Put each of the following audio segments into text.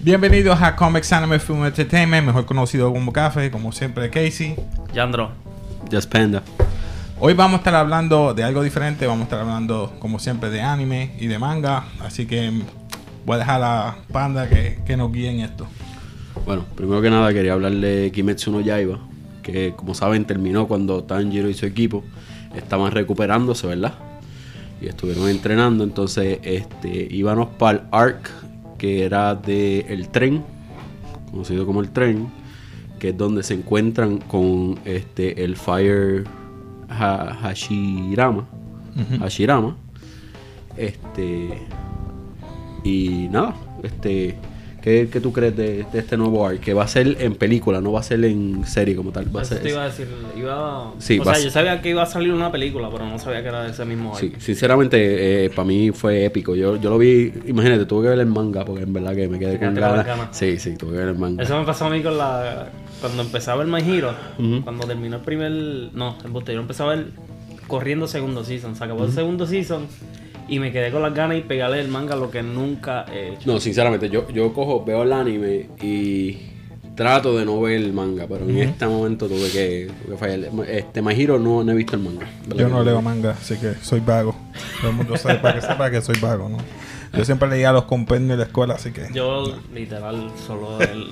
Bienvenidos a Comics Anime Film Entertainment, mejor conocido como Café, como siempre Casey. Yandro. Just Panda. Hoy vamos a estar hablando de algo diferente, vamos a estar hablando como siempre de anime y de manga, así que voy a dejar a Panda que, que nos guíe en esto. Bueno, primero que nada quería hablar de Kimetsu no Yaiba, que como saben terminó cuando Tanjiro y su equipo estaban recuperándose, ¿verdad? Y estuvieron entrenando, entonces este íbamos para el arc que era de el tren, conocido como el tren, que es donde se encuentran con este el Fire Ha- Hashirama, Hashirama, este y nada, este ¿qué, qué tú crees de, de este nuevo arc? Que va a ser en película, no va a ser en serie como tal, va a ser te iba a decir. Iba... Sí, o sea, a- yo sabía que iba a salir una película, pero no sabía que era de ese mismo Sí, arco. sinceramente, para mí fue épico. Yo, yo lo vi, imagínate, tuve que ver el manga porque en verdad que me quedé con ganas. Sí, sí, tuve que ver el manga. Eso me pasó a mí con la. Cuando empezaba el My Hero, cuando terminó el primer. No, el botellón empezaba el corriendo segundo season. Se acabó el segundo season y me quedé con las ganas y pegarle el manga lo que nunca he hecho. No, sinceramente, yo, yo cojo, veo el anime y trato de no ver el manga, pero en este momento tuve que, tuve que fallar. Este My Hero no, no he visto el manga. ¿verdad Yo no leo manga, así que soy vago. Todo el mundo sabe para que sepa que soy vago, ¿no? Yo siempre leía los compendios de la escuela, así que... Yo, literal, solo el.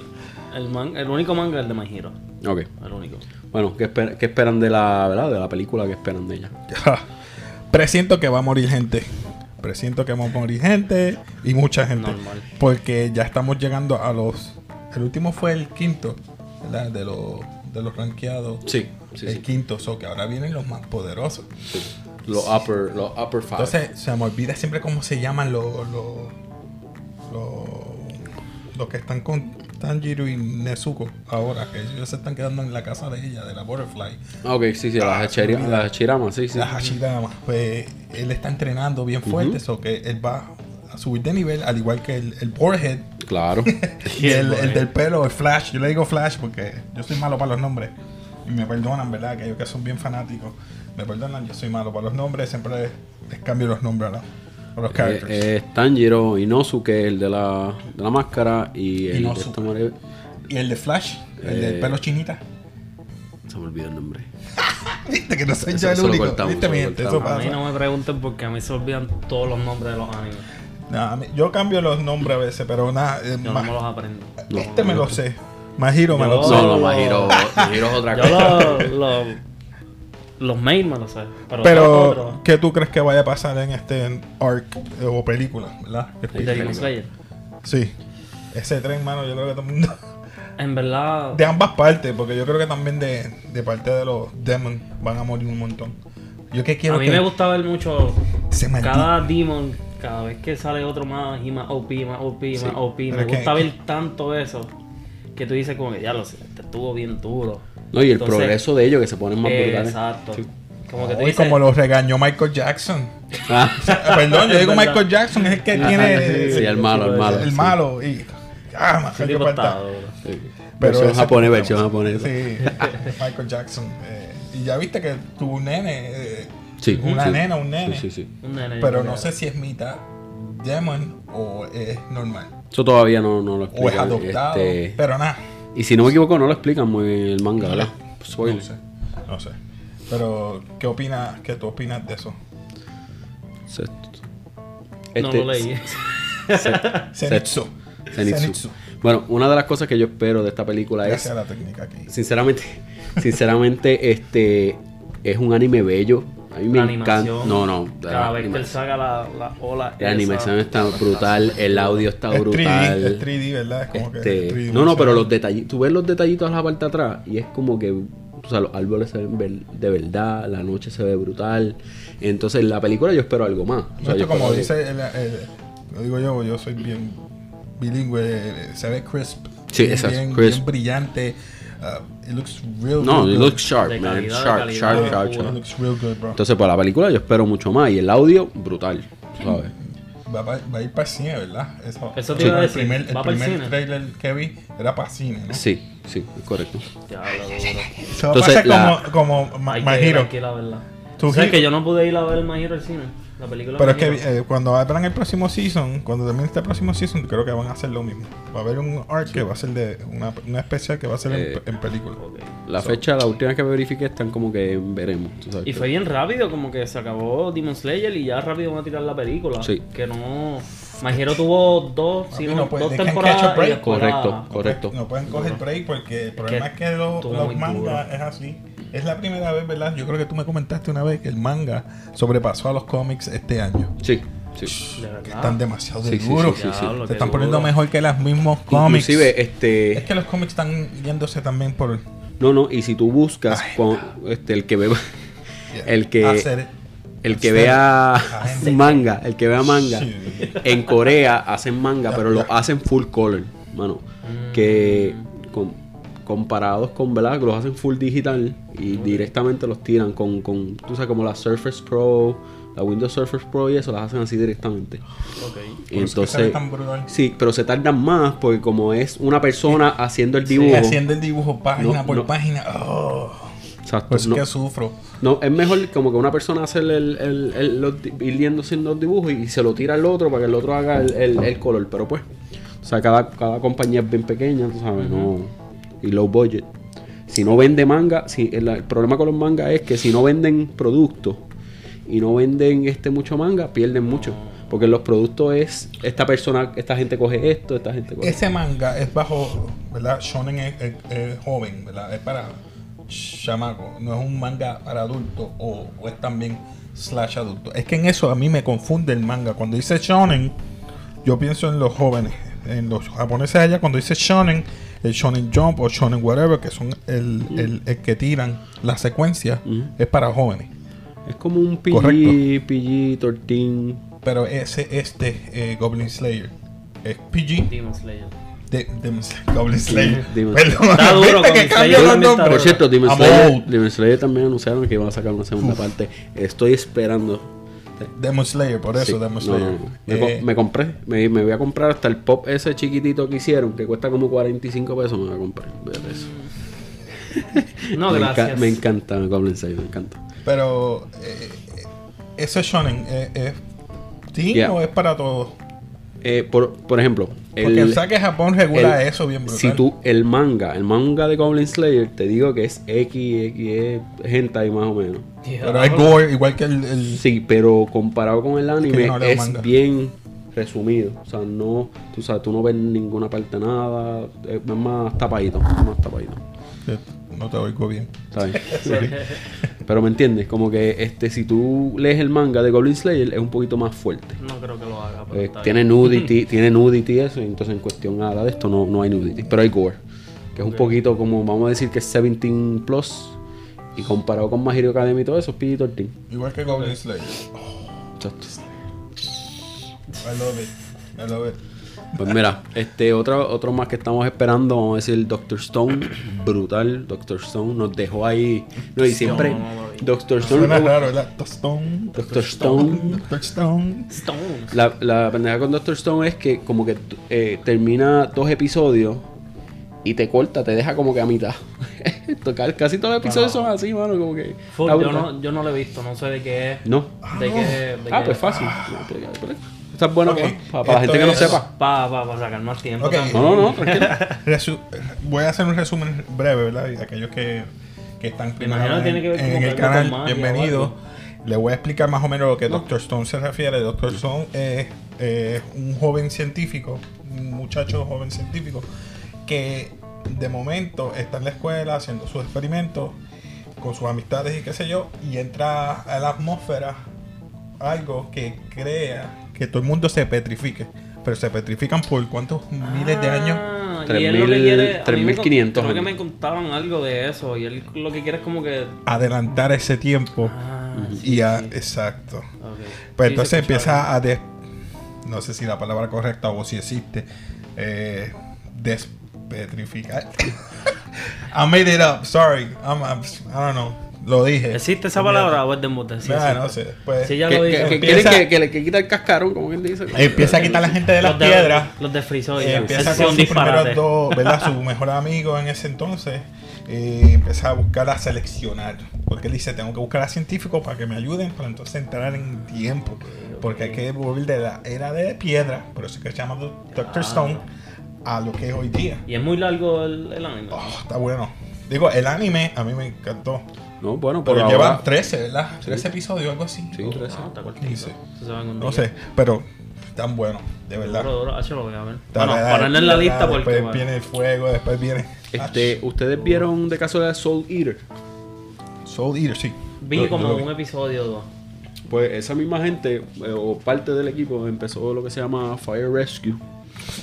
El, man- el único manga es el de My Hero. Ok. El único. Bueno, ¿qué, esper- qué esperan de la, ¿verdad? de la película? ¿Qué esperan de ella? Presiento que va a morir gente. Presiento que va a morir gente y mucha gente. Normal. Porque ya estamos llegando a los. El último fue el quinto, ¿verdad? De los, de los rankeados. Sí, sí, el sí. quinto, so que ahora vienen los más poderosos. sí. Los upper, los upper five. Entonces, se me olvida siempre cómo se llaman los. los. los, los que están con Tanjiro y Nezuko ahora, que ellos se están quedando en la casa de ella, de la Butterfly. Ah, ok, sí, sí, Ah, las se me Hachiri- olvida. las Hachirama, sí, sí. La Hashirama, pues él está entrenando bien fuerte, so que él va a subir de nivel, al igual que el, el Claro. y el del pelo, el Flash. Yo le digo Flash porque yo soy malo para los nombres. Y me perdonan, ¿verdad? Que ellos que son bien fanáticos. Me perdonan, yo soy malo para los nombres, siempre les cambio los nombres, ¿no? Los Eh, characters. es Tanjiro Inosuke, el de la, de la máscara, y el de Inosuke. esta manera- y el de Flash, el del eh, pelo chinita. Se me olvidó el nombre. Viste que no soy Eso- yo el eso lo único. cortamos, Viste, eso mi lo gente, eso cortamos. A mí no me pregunten porque a mí se olvidan todos los nombres de los animes. Nah, a mí- yo cambio los nombres a veces, pero nada. eh, Yo ma- no me los aprendo. este me lo sé. Mahiro me lo sé. No, no, lo- Mahiro, Mahiro es otra Yo cosa. los, los, mail me los sé. Pero, ¿qué tú crees que vaya a pasar en este arc eh, o película, verdad? el de Demon Slayer. Sí. Ese tren, mano, yo creo que todo el mundo. En verdad, De ambas partes, porque yo creo que también de, de parte de los Demon van a morir un montón. Yo que quiero a mí que me gusta ver mucho se cada demon, cada vez que sale otro más y más OP, más OP, Sí, más OP. Me que- gusta ver tanto eso que tú dices como que ya lo sé, te estuvo bien duro. No, y el Entonces, progreso de ellos que se ponen más brutales. Exacto. Sí. Como que Uy, como lo regañó Michael Jackson. Ah, Perdón, yo digo. Michael Jackson, es el que tiene sí, el malo, el malo. el sí. malo. Y, ah, falta. Sí. Pero versión japonés, versión japonesa. Sí, Michael Jackson. eh, y ya viste que tuvo un nene, eh, Sí, una sí. nena, un nene. Sí, sí, sí. Un nene, Pero no sé si es mitad demon o es normal. Eso todavía no, no lo O es adoptado. este, Pero nada. Y si no me equivoco, no lo explican muy bien el manga, ¿verdad? No sé. No sé. Pero, ¿qué opinas, qué tú opinas de eso? Se- No este- lo leí. Zenitsu. Zenitsu. Bueno, una de las cosas que yo espero de esta película es Gracias a la técnica aquí. sinceramente, sinceramente, este es un anime bello. A mí me La encanta. animación, No, no. Cada la vez que él saca la, la ola. la esa, animación está brutal, el audio está Es 3D, brutal. es 3D, ¿verdad? Es como que Este, 3D no, no, pero los detallitos, tú ves los detallitos a la parte de atrás y es como que, o sea, los árboles se ven de verdad, la noche se ve brutal. Entonces, en la película yo espero algo más. O sea, Esto yo como dice, el, el- lo digo yo, yo soy bien bilingüe, eh, se ve crisp. Sí, bien, exacto, bien, crisp. bien brillante. Uh, it looks real, No, real it looks sharp, De man. Sharp, calidad, sharp, sharp, puro. It sharp. looks real good, bro. Entonces, para la película yo espero mucho más. Y el audio, brutal. ¿Sabes? Va, va- va a ir para el cine, ¿verdad? Eso, Eso te iba a el decir, primer, el ¿va para el primer trailer que vi era para cine, ¿no? Sí, sí, es correcto. Ya, lo duro. Se va a Entonces, la- como, como Hay My que ir, Hero. hay que ir a verla. Tu ¿Sabes Hero- que yo no pude ir a ver el My Hero al cine? La película Pero es que eh, cuando abran el próximo season, cuando termine este próximo season, creo que van a hacer lo mismo. Va a haber un arc que va a ser de una, una especial que va a ser en- Eh, en, película. La fecha, la última que verifiqué, están como que veremos. tú sabes Y que- fue bien rápido, como que se acabó Demon Slayer y ya rápido van a tirar la película. Sí. Que no. Majero tuvo dos, si Papi, no, puede- dos temporadas. Correcto. correcto. No pueden coger break porque el problema es que lo- estuvo los mangas es así. Es la primera vez, ¿verdad? Yo creo que tú me comentaste una vez que el manga sobrepasó a los cómics este año. Sí, sí. De. Que están demasiado Sí, sí, duros. sí, sí, sí. Diablo, Se están duro. poniendo mejor que los mismos cómics. Inclusive, Es este... que los cómics están yéndose también por No, no, y si tú buscas con, este, el que ve... El que- hacer- El que hacer- vea manga, el que vea manga, Sí. en Corea hacen manga, pero lo hacen full color, mano. Que con- comparados con, ¿verdad? Que los hacen full digital y directamente los tiran con, con, tú sabes, como la Surface Pro, la Windows Surface Pro y eso, las hacen así directamente. Ok. Y entonces, tan brutal. sí, pero se tardan más porque como es una persona haciendo el Sí, dibujo, haciendo el dibujo página No, por no. página. Oh, exacto, por eso no- que sufro. No, es mejor como que una persona hacer el, el, el- los ir yendo haciendo los dibujos y se lo tira al otro para que el otro haga el, el- el color. Pero pues, o sea, cada, cada compañía es bien pequeña, tú sabes, no. Y low budget. Si no vende manga, si, el, el problema con los mangas es que si no venden productos y no venden este mucho manga, pierden mucho. Porque los productos es, esta persona, esta gente coge esto, esta gente coge Ese manga es bajo, ¿verdad? Shonen es, es- es joven, ¿verdad? Es para chamaco. No es un manga para adulto o, o es también slash adulto. Es que en eso a mí me confunde el manga. Cuando dice shonen, yo pienso en los jóvenes. En los japoneses allá, cuando dice shonen, el shonen jump o shonen whatever, que son el, el- el que tiran la secuencia, es para jóvenes. Es como un PG, Correcto. PG, 13. Pero ese, este, eh, Goblin Slayer, es PG. Demon Slayer. De, Demon Slayer, Goblin Slayer. Demon Perdón, Está duro, ¿viste que Slayer los nombres? Por cierto, Demon I'm Slayer. Demon Slayer también anunciaron que iban a sacar una segunda parte. Estoy esperando. Demon Slayer, por eso, Sí, Demon Slayer. no, no. Me, Eh, co- me compré, me, me voy a comprar hasta el pop ese chiquitito que hicieron, que cuesta como 45 pesos, me voy a comprar. Eso. No, me, enca- gracias. me encanta Goblin Slayer, me encanta. pero, eh, ¿ese shonen eh, es teen Yeah. o es para todos? Eh, por, por ejemplo, Porque el saque Japón regula el- eso bien brutal. Si tú, el manga, el manga de Goblin Slayer, te digo que es X, X, E, hentai más o menos. Pero hay gore, igual que el... el- Sí, pero comparado con el anime no es manga. bien resumido. O sea, no, tú sabes, tú no ves ninguna parte nada, es más tapadito, es más tapadito. No te oigo bien. ¿sabes? pero me entiendes, como que este si tú lees el manga de Goblin Slayer es un poquito más fuerte. No creo que lo haga. pero Eh, está tiene bien. nudity, tiene nudity y eso, y entonces en cuestión nada de esto no, no hay nudity, pero hay gore, que es un poquito como, vamos a decir que es 17 plus, y comparado con My Hero Academy y todo eso, es PG-13. Igual que Goblin Slayer. Exacto. I love it. I love it. Pues mira, este otro, otro más que estamos esperando, vamos a decir Doctor Stone, brutal, Doctor Stone nos dejó ahí, no, y siempre. Doctor Stone, Suena raro, ¿verdad? Stone. Doctor Stone, Doctor Stone. Stone. la, la pendeja con Doctor Stone es que como que eh, termina dos episodios y te corta, te deja como que a mitad. Tocar, casi todos los episodios son así, mano, como que... Full, yo, no, yo no lo he visto, no sé de qué es. No. De qué, de Ah, qué pues es. fácil. Está bueno Ok, para la gente que no es- sepa. Pa, pa, pa sacar más tiempo. Ok. también. No, no, no, tranquilo. Resu- voy a hacer un resumen breve, ¿verdad? Y aquellos que, que están primero en, tiene que ver en como el canal, magia o bienvenido. algo. Le voy a explicar más o menos lo que Doctor Stone se refiere. Doctor Stone es eh, un joven científico, un muchacho joven científico, que de momento está en la escuela haciendo sus experimentos con sus amistades y qué sé yo, y entra a la atmósfera algo que crea que todo el mundo se petrifique. Pero se petrifican por cuántos miles de años. Ah, Tres y él lo que mil- quiere- a tres mí me mil con- quinientos Creo que me contaban algo de eso. Y él lo que quiere es como que. adelantar ese tiempo Ah, y a, sí. exacto. Ok. Pues Sí, entonces empieza a des, no sé si la palabra correcta o si existe eh, despetrificar. I made it up, sorry. I'm, I'm- I don't know. Lo dije. ¿Existe esa palabra o es de embuste? Sí, Ah, sí. no sé. Pues, Sí, ya Que, lo que, dije. que Empieza- quieren que, que le que quita el cascarón, como quien dice. empieza a quitar a la gente de las Los de- piedras. Los de Frisoy. Eh, empieza con sus primeros dos, ¿verdad? Su mejor amigo en ese entonces. eh, empecé a buscar a seleccionar. Porque él dice, tengo que buscar a científicos para que me ayuden para entonces entrar en tiempo. Porque hay que volver de la era de piedra, por eso es que se llama Doctor Stone, a lo que es hoy día. Y es muy largo el, el anime. Oh, está bueno. Digo, el anime a mí me encantó. No, bueno, pero Pero ahora... llevan 13, ¿verdad? 13 episodios, algo así. Sí, O- 13. No, está cortito. Quince. Eso se va en un No sé, pero tan bueno, de verdad. Ah, Bueno, ponerlo en la lista después porque... bueno, viene el fuego, después viene Este, ¿Ustedes vieron de casualidad Soul Eater? Soul Eater, sí. Vi Yo- como yo lo vi. un episodio o dos. Pues esa misma gente eh, o parte del equipo empezó lo que se llama Fire Rescue.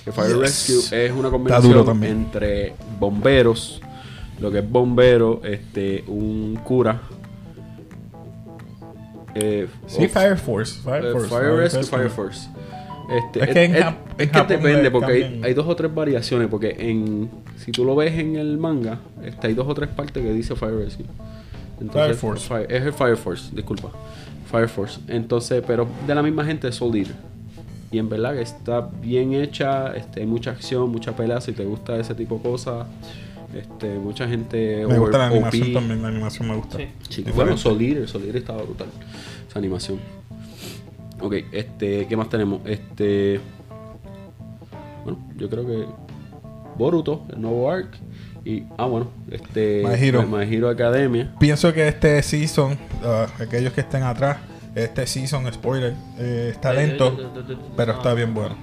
Que Fire Yes. Rescue es una combinación entre bomberos, lo que es bombero, este, un cura. eh, Sí, Fire Force. Fire eh, Force. Fire Rescue, Rescue. Fire Force. Este, Es que en es, que depende, porque hay, dos o tres variaciones. Porque en si tú lo ves en el manga, este, hay dos o tres partes que dice Fire Rescue. Fire Force. Fire- es el Fire Force, disculpa. Fire Force. Entonces, pero de la misma gente es Soul Eater. Y en verdad que está bien hecha, este, hay mucha acción, mucha pelea. Si te gusta ese tipo de cosas, este, mucha gente. Me gusta la animación OP. también, la animación me gusta. Sí. Bueno, Soul Eater estaba brutal. Esa animación. Ok, este, ¿qué más tenemos? Este. Bueno, yo creo que. Boruto, el nuevo arc. Y. Ah, bueno, este. My Hero. My Hero Academia. Pienso que este season, ah, aquellos que estén atrás, este season, spoiler, eh, está lento, pero está bien bueno.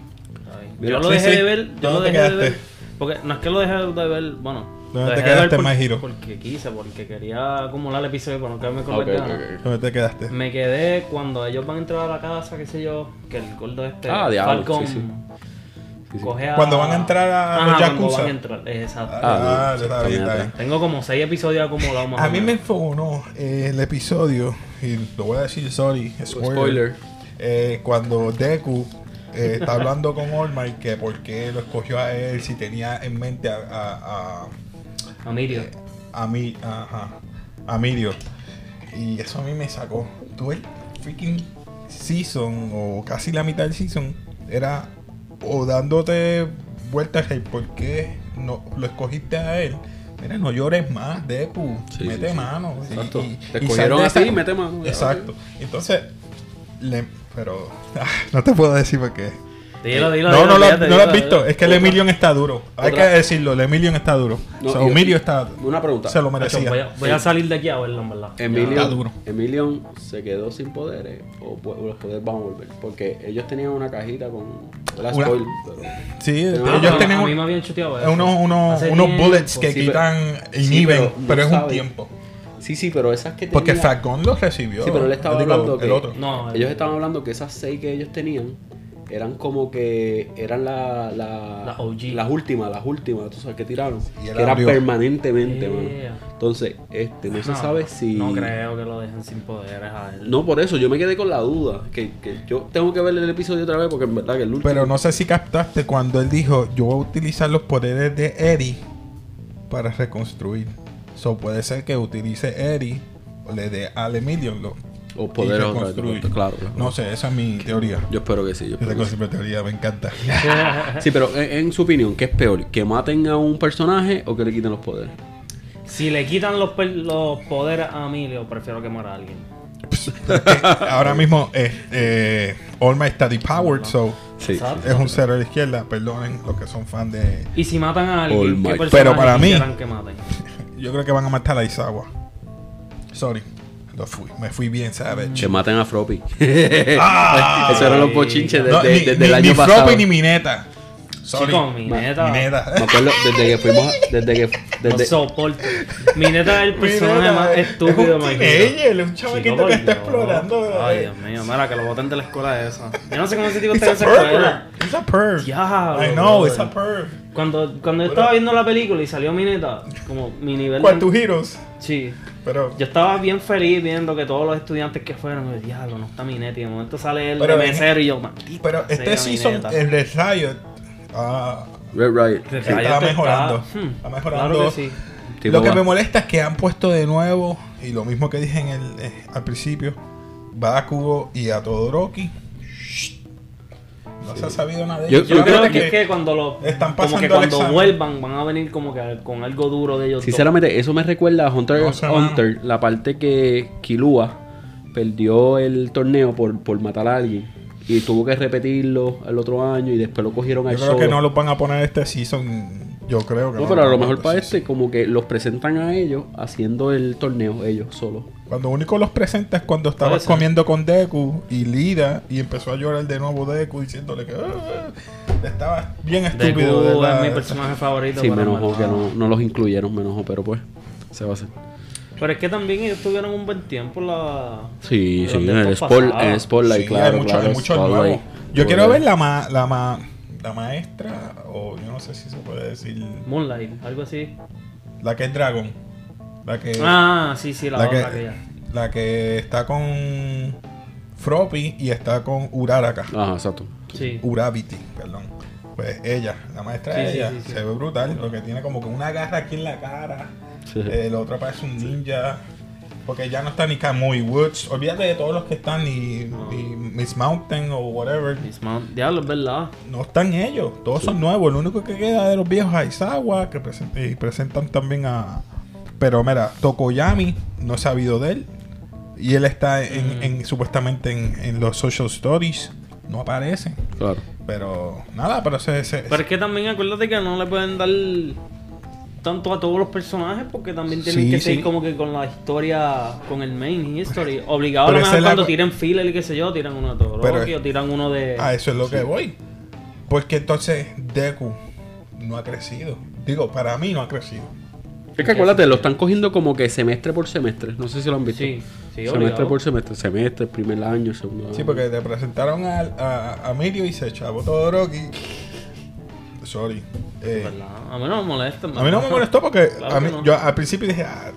Yo lo dejé sí. de ver, yo lo ¿Dónde te dejé de ver. Porque no es que lo dejé de ver, bueno. ¿Dónde te quedaste, por- My Hero? Porque quise, porque quería acumular el episodio para no quedarme con Ok, las ok, ganas. ok. ¿Dónde te quedaste? Me quedé cuando ellos van a entrar a la casa, qué sé yo, que el gordo este Ah, diablo, Falcon sí, sí. Sí, sí. coge a... Cuando van a entrar a Ajá, los cuando Yakuza. van a entrar, exacto. Ah, Ah, está bien, está bien. Tengo como seis episodios acumulados más A mí me enfogonó eh, el episodio, y lo voy a decir, sorry, spoiler. Spoiler. eh, cuando Deku eh, está hablando con All Might que por qué lo escogió a él, si tenía en mente a, a, a, A Mirio. a, Mi- ajá, a Mirio. Y eso a mí me sacó. Tú el freaking season, o casi la mitad del season, era o dándote vueltas el por qué no, lo escogiste a él. Mira, no llores más, Deku. Sí, mete sí, mano. Exacto. y- Te escogieron sal de a ti, esa- mete mano. Exacto. Entonces, le, pero ah, no te puedo decir por qué. Dilo, dilo, no, dilo, no, lo, fíjate, no lo has visto. dilo. Es que el Emilion está duro. Hay Otra- que decirlo. El Emilion está duro. No, o sea, Emilio está. Una pregunta. Se lo merecía. voy, a, voy a salir de aquí a verlo, en verdad. Emilion, Está duro. Emilion se quedó sin poderes o, o los poderes van a volver. Porque ellos tenían una cajita con. La Una- spoil, pero- Sí, ellos pero tienen a mí me habían chuteado eso. unos, unos, unos tiempo. bullets que Sí, pero- quitan, sí, inhiben, pero pero, no es un tiempo. Sí, sí, pero esas que Porque tenía- Falcon los recibió. Sí, pero él estaba Digo, hablando que el otro. No, el- ellos estaban hablando que esas seis que ellos tenían eran como que eran la, la- Las OG. las últimas, las últimas, tú sabes que tiraron, Y que eran abrió. permanentemente, Yeah. mano. Entonces, este, no, se sabe si No creo que lo dejen sin poderes a él. No, por eso yo me quedé con la duda, que, que yo tengo que ver el episodio otra vez porque en verdad que el último Pero no sé si captaste cuando él dijo: Yo voy a utilizar los poderes de Eri para reconstruir. So puede ser que utilice Eri o le dé al Emilion lo, o y poderes otra vez, reconstruir. claro, claro. No sé, esa es mi teoría. Yo espero que sí, yo Esa espero que sí. cosa mi teoría me encanta. Sí, pero en, en su opinión, ¿qué es peor? ¿Que maten a un personaje o que le quiten los poderes? Si le quitan los, los poderes a Emilio, prefiero que muera alguien. Ahora mismo eh, eh, All Might está depowered, so Sí. Es un cero a la izquierda. Perdonen los que son fan de. Y si matan a alguien, ¿qué Pero para mí- que maten? Yo creo que van a matar a Isawa. Sorry. Lo fui, me fui bien, ¿sabes? Que maten a Froppy. Ah, Esos eran los bochinches desde, No, ni, desde ni- el año ni pasado. Floppy ni Mineta. Sorry. Chico, mi neta. Mineta. Me acuerdo desde que fuimos, desde que, No desde, soporto. Mi neta es el personaje más es- estúpido es de un chamaquito Chico, que está explorando. Ay, eh. Dios mío, mira, que lo boten de la escuela esa. Yo no sé cómo ese tipo It's está en a esa escuela. It's a perv. Diablo, I know, it's brother. a perv. Cuando, cuando yo estaba viendo la película y salió mi neta, como mi nivel ¿Cuál de... tus heroes? Sí. Pero. Yo estaba bien feliz viendo que todos los estudiantes que fueron, me diablo, no está mi neta. Y de momento sale el Pero de en- mesero y yo, maldito. Pero este season, neta". el de Riot, ah, Red Riot. Está Riot mejorando. hmm, Está mejorando. Claro que sí. Tipo lo que va- me molesta es que han puesto de nuevo, y lo mismo que dije en el, eh, al principio, Bakugo y a Todoroki. No se ha sabido nada de Yo- ellos. Yo creo Solamente que, es que cuando lo están como que pasando el cuando examen. vuelvan van a venir como que con algo duro de ellos. Sinceramente, eso me recuerda a Hunter No mano. Hunter, la parte que Kilua perdió el torneo por, por matar a alguien y tuvo que repetirlo el otro año y después lo cogieron al Yo creo solo. que no los van a poner este season. Yo creo que No, no pero a lo mejor para season. este como que los presentan a ellos haciendo el torneo ellos solos. Cuando único los presenta es cuando ser. comiendo con Deku y Lida y empezó a llorar de nuevo Deku diciéndole que "Ah", estaba bien Deku estúpido. de es mi personaje favorito. Sí, me enojó mal. que no, no los incluyeron, me enojó, pero pues se va a hacer. Pero es que también ellos tuvieron un buen tiempo la... Sí, sí, en el, sport, en el Spotlight, Sí, claro, hay mucho- claro, hay mucho Spotlight. nuevo. Yo quiero ver la, ma- la, ma- la maestra, o yo no sé si se puede decir, Moonlight, algo así. la que es Dragon. La que, Ah, sí, sí, la, la, otra que, aquella. la que está con Froppy y está con Uraraka. Ajá, exacto. Sí. Urabiti, perdón. Pues ella, la maestra de Sí, ella, sí, sí. se ve brutal, porque tiene como que una garra aquí en la cara. Sí. El otro parece un ninja. Porque ya no está ni Kamui Woods. Olvídate de todos los que están, ni, ni Miss Mountain o whatever. Miss Mount- Diablo, es verdad. No están ellos, todos son nuevos. Lo único que queda de los viejos es Aizawa, que present- y presentan también a. Pero mira, Tokoyami, no he sabido de él. Y él está en, Mm. en- supuestamente en, en los social stories. No aparece. Claro. Pero nada, pero se. se- Pero es que también acuérdate que no le pueden dar tanto a todos los personajes porque también tienen Sí, que sí. seguir como que con la historia, con el main history. Obligado Pero a lo mejor la cuando co- tiren filler y qué sé yo, tiran uno de Pero- Todoroki o tiran uno de... a eso es lo que voy. Pues que entonces Deku no ha crecido. Digo, para mí no ha crecido. Es que acuérdate, lo están cogiendo como que semestre por semestre. No sé si lo han visto. Sí, sí, semestre obligado. por semestre. Semestre, primer año, segundo año. Sí, porque te presentaron a, a, a Mirio y se echaba Todoroki. Sorry. Eh. A mí no me molesta. a mí no me molestó porque Claro a mí, que no. yo al principio dije, ah,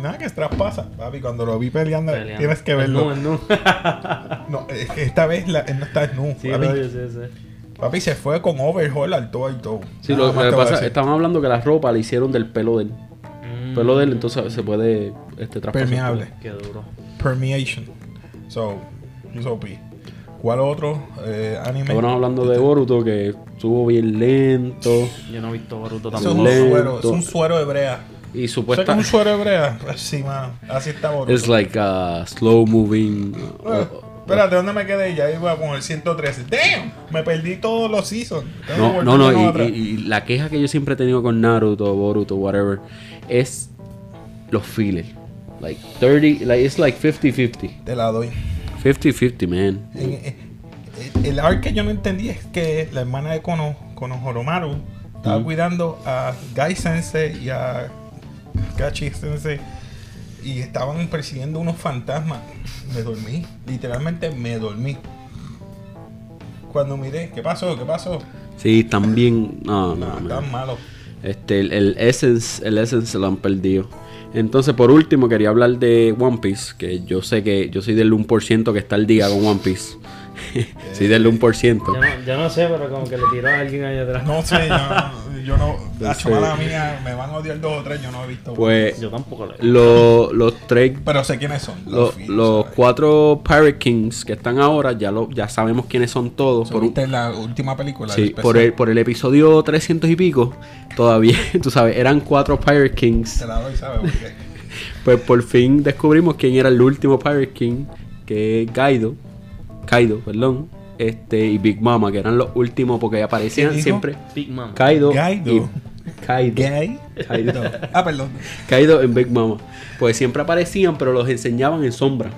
nada que traspasa. Papi, cuando lo vi peleando, Peleando. tienes que El verlo. nu, el nu. No, esta vez la- él no está nu. sí, papi, obvio, sí, sí. papi se fue con overhaul al todo y todo. Sí, Nada lo, que pasa, estaban hablando que la ropa le hicieron del pelo de él. Pelo de él, entonces se puede este, traspasar. Permeable. Qué duro. Permeation. So, he's OP. ¿Cuál otro eh, anime? Estábamos hablando de Boruto que estuvo bien lento Yo no he visto Boruto Eso es tampoco. un lento. suero, es un suero hebrea. y ¿Sabes qué es supuesta un suero hebrea? Pues sí, mano. Así está Boruto. es like a slow moving. uh, Eh, espérate, ¿dónde me quedé? Ya iba con el 113. ¡Damn! Me perdí todos los seasons. No, no, no, y, y- y la queja que yo siempre he tenido con Naruto, Boruto, whatever, es los fillers. Like 30, like it's like 50-50. Te la doy. 50-50, man. En- en- el arc que yo no entendí es que la hermana de Kono, Kono Horomaru, estaba Mm. cuidando a Gai Sensei y a Gachi Sensei y estaban persiguiendo unos fantasmas. Me dormí, literalmente me dormí. Cuando miré, ¿qué pasó? ¿Qué pasó? Sí, también. No, no, No, man. tan malo. Este, el, Essence, el Essence se lo han perdido. Entonces, por último, quería hablar de One Piece, que yo sé que yo soy del 1% que está al día con One Piece. Soy del 1%. Yo no, yo no sé, pero como que le tiró a alguien ahí atrás. No sé, yo, yo no. La Sí. chamala mía, me van a odiar dos o tres, yo no he visto. Pues Yo tampoco lo- los tres, pero sé quiénes son. los ¿sabes? cuatro Pirate Kings que están ahora, ya, lo, ya sabemos quiénes son todos. Por, un- ¿Viste la última película? sí, el por, el, por el episodio 300 y pico, todavía, tú sabes, eran cuatro Pirate Kings. Te la doy, ¿sabes? Porque Pues por fin descubrimos quién era el último Pirate King, que es Kaido, Kaido, perdón, este y Big Mama, que eran los últimos porque aparecían siempre Big Mama. Kaido, Kaido. y Kaido, gay. Kaido, Ah, perdón. Kaido en Big Mama. Pues siempre aparecían, pero los enseñaban en sombra.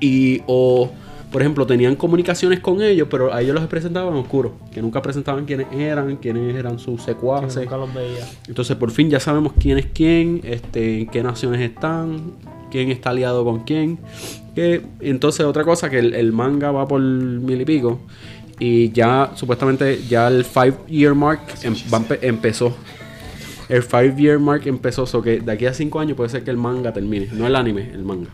Y o por ejemplo, tenían comunicaciones con ellos, pero a ellos los presentaban oscuros, que nunca presentaban quiénes eran, quiénes eran sus Que secuaces. nunca los veía. Entonces por fin ya sabemos quién es quién, este, en qué naciones están, quién está aliado con quién. Que, entonces otra cosa que el, el manga va por mil y pico y ya supuestamente ya el five year mark em- va empezó. El five year mark empezó, so que de aquí a cinco años puede ser que el manga termine, no el anime, el manga.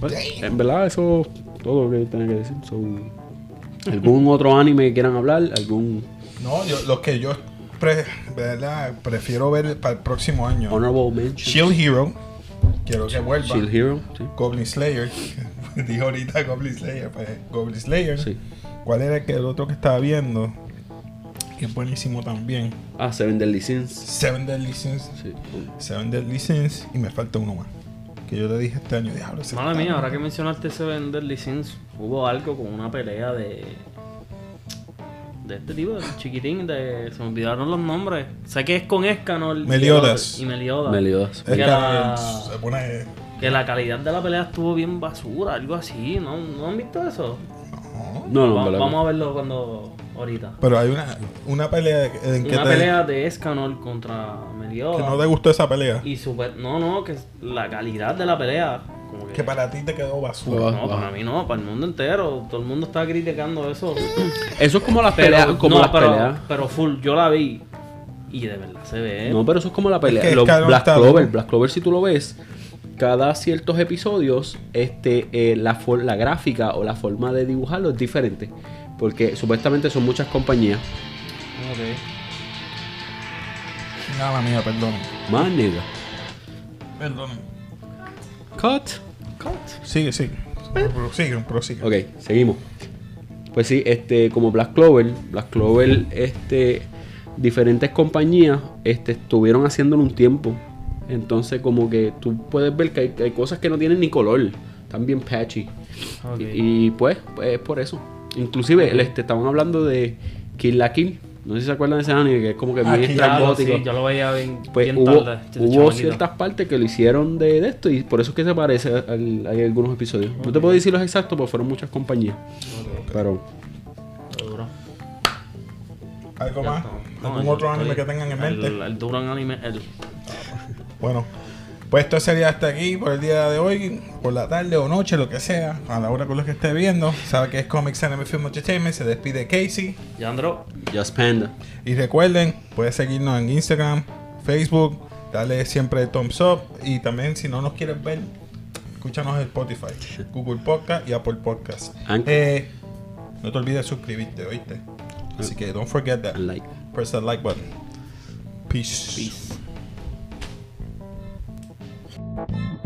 Pues, en verdad eso es todo lo que tenía que decir. So, ¿Algún otro anime que quieran hablar? ¿Algún No, yo, los que yo pre- ¿verdad? prefiero ver para el próximo año. honorable mention? Shield Hero. Quiero que vuelva. Shield Hero, sí. Goblin Slayer. Dijo ahorita Goblin Slayer. Pues, Goblin Slayer. Sí. ¿Cuál era el, que, el otro que estaba viendo? Que es buenísimo también. Ah, Seven Deadly Sins. Seven Deadly Sins. Sí. Seven Deadly Sins. Y me falta uno más. Que yo le dije este año. Diablo, Madre mía, ahora que mencionaste ese vender license, hubo algo con una pelea de. De este tipo, chiquitín, de. Se me olvidaron los nombres. Sé que es con Escanor. Meliodas. Y Meliodas. Meliodas. Es Que la- se pone. Que la calidad de la pelea estuvo bien basura, algo así. ¿No, ¿No han visto eso? No. No, no, Va- vamos a verlo cuando. ahorita. Pero hay una, una pelea en que Una te, pelea de Escanor contra Meliodas. que no te gustó esa pelea. Y super. No, no, que la calidad de la pelea. Como que, Que para ti te quedó basura. no, para mí no, para el mundo entero. Todo el mundo está criticando eso. Eso es como las Pero, peleas. Como no, las pero, peleas. pero full, yo la vi. Y de verdad se ve. No, pero eso es como la pelea. Es que Los Escalón Black está Clover. Black Clover, si tú lo ves, cada ciertos episodios, este, eh, la, for- la gráfica o la forma de dibujarlo es diferente. Porque supuestamente son muchas compañías. Ok. Nada mía, perdón. Más nega. Perdón. Cut. Sigue, sigue. Prosigue, prosigue. Ok, seguimos. Pues sí, este, como Black Clover, Black Clover, este, diferentes compañías, este, estuvieron haciéndolo un tiempo. Entonces, como que tú puedes ver que hay, que hay cosas que no tienen ni color, están bien patchy. Y, y, pues, pues es por eso. Inclusive, el, este, estaban hablando de Kill la Kill. No sé si se acuerdan de ese anime, que es como que Ah, bien Kill, estrambótico. Sí, yo lo veía bien, Pues bien hubo, tarde. de hubo ciertas partes que lo hicieron de, de esto y por eso es que se parece al, hay algunos episodios. No te puedo decir los exactos, porque fueron muchas compañías. Pero Duro. ¿Algo Ya más? No, ¿Algún yo otro anime que tengan en mente? El, el Duran anime. El, Bueno, pues esto sería hasta aquí por el día de hoy, por la tarde o noche, lo que sea, a la hora con lo que esté viendo. Sabe que es Comics Anime Film Entertainment, se despide Casey. Yandro. Just Panda. Y recuerden, puedes seguirnos en Instagram, Facebook, darle siempre thumbs up. Y también, si no nos quieres ver, escúchanos en Spotify, Google Podcast y Apple Podcast. Eh, no te olvides suscribirte, ¿oíste? Así que don't forget that. Like. Press that like button. Peace. Peace. Bye.